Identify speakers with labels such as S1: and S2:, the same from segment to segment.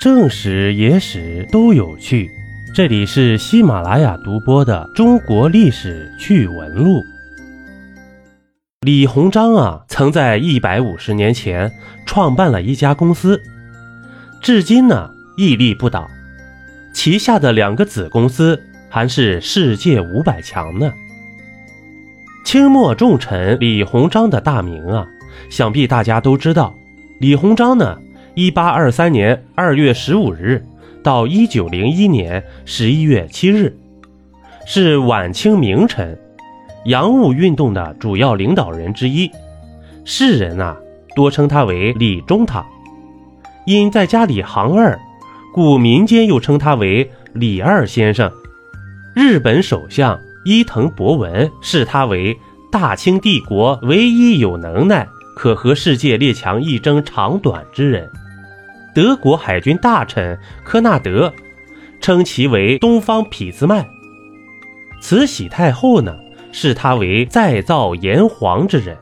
S1: 正史、野史都有趣。这里是喜马拉雅独播的《中国历史趣闻录》。李鸿章啊，曾在一百五十年前创办了一家公司，至今呢屹立不倒，旗下的两个子公司还是世界五百强呢。清末重臣李鸿章的大名啊，想必大家都知道。李鸿章呢，一八二三年二月十五日到一九零一年十一月七日，是晚清名臣，洋务运动的主要领导人之一。世人啊，多称他为李中堂。因在家里行二，故民间又称他为李二先生。日本首相。伊藤博文视他为大清帝国唯一有能耐可和世界列强一争长短之人。德国海军大臣科纳德称其为东方匹兹麦。慈禧太后呢视他为再造炎黄之人。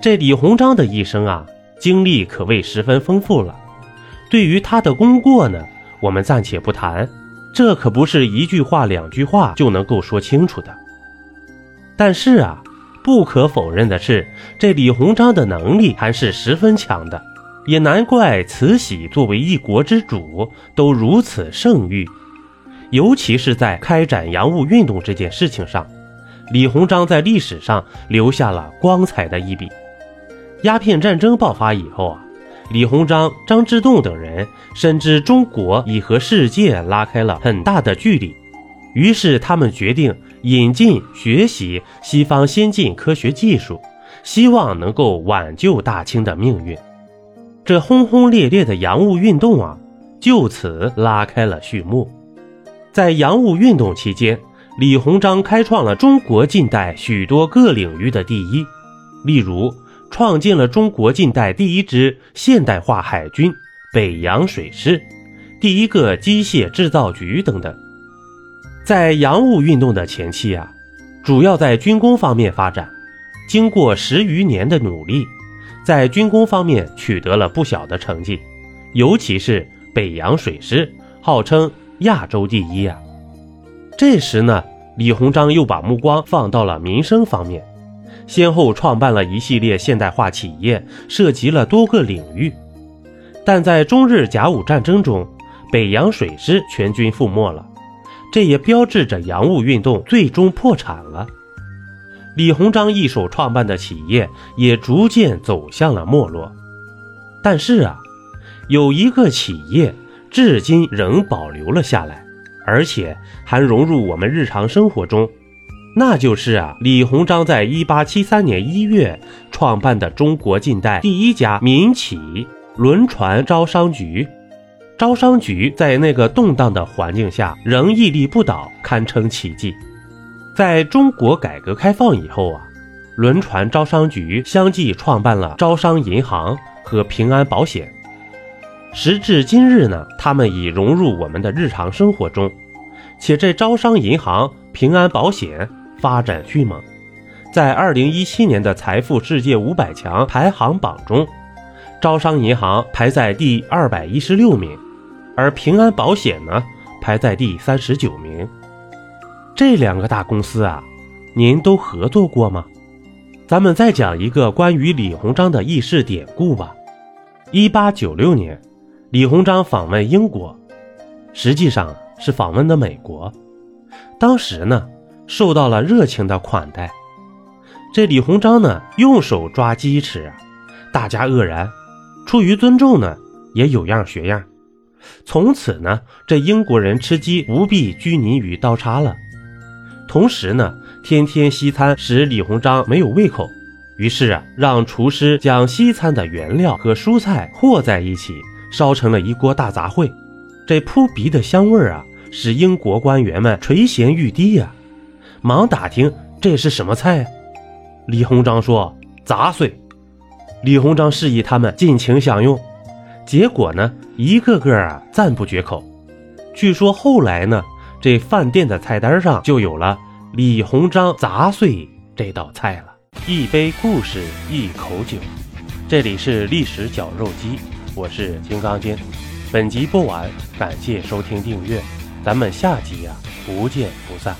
S1: 这李鸿章的一生啊，经历可谓十分丰富了。对于他的功过呢，我们暂且不谈。这可不是一句话、两句话就能够说清楚的。但是啊，不可否认的是，这李鸿章的能力还是十分强的，也难怪慈禧作为一国之主都如此盛誉。尤其是在开展洋务运动这件事情上，李鸿章在历史上留下了光彩的一笔。鸦片战争爆发以后啊。李鸿章、张之洞等人深知中国已和世界拉开了很大的距离，于是他们决定引进学习西方先进科学技术，希望能够挽救大清的命运。这轰轰烈烈的洋务运动啊，就此拉开了序幕。在洋务运动期间，李鸿章开创了中国近代许多各领域的第一，例如。创建了中国近代第一支现代化海军——北洋水师，第一个机械制造局等等。在洋务运动的前期啊，主要在军工方面发展。经过十余年的努力，在军工方面取得了不小的成绩，尤其是北洋水师，号称亚洲第一啊。这时呢，李鸿章又把目光放到了民生方面。先后创办了一系列现代化企业，涉及了多个领域，但在中日甲午战争中，北洋水师全军覆没了，这也标志着洋务运动最终破产了。李鸿章一手创办的企业也逐渐走向了没落。但是啊，有一个企业至今仍保留了下来，而且还融入我们日常生活中。那就是啊，李鸿章在一八七三年一月创办的中国近代第一家民企——轮船招商局。招商局在那个动荡的环境下仍屹立不倒，堪称奇迹。在中国改革开放以后啊，轮船招商局相继创办了招商银行和平安保险。时至今日呢，他们已融入我们的日常生活中，且这招商银行、平安保险。发展迅猛，在二零一七年的财富世界五百强排行榜中，招商银行排在第二百一十六名，而平安保险呢排在第三十九名。这两个大公司啊，您都合作过吗？咱们再讲一个关于李鸿章的轶事典故吧。一八九六年，李鸿章访问英国，实际上是访问的美国。当时呢。受到了热情的款待，这李鸿章呢用手抓鸡吃，大家愕然。出于尊重呢，也有样学样。从此呢，这英国人吃鸡不必拘泥于刀叉了。同时呢，天天西餐使李鸿章没有胃口，于是啊，让厨师将西餐的原料和蔬菜和在一起，烧成了一锅大杂烩。这扑鼻的香味啊，使英国官员们垂涎欲滴呀。忙打听这是什么菜，李鸿章说杂碎。李鸿章示意他们尽情享用，结果呢，一个个啊赞不绝口。据说后来呢，这饭店的菜单上就有了李鸿章杂碎这道菜了。一杯故事，一口酒，这里是历史绞肉机，我是金刚经。本集播完，感谢收听订阅，咱们下集呀不见不散。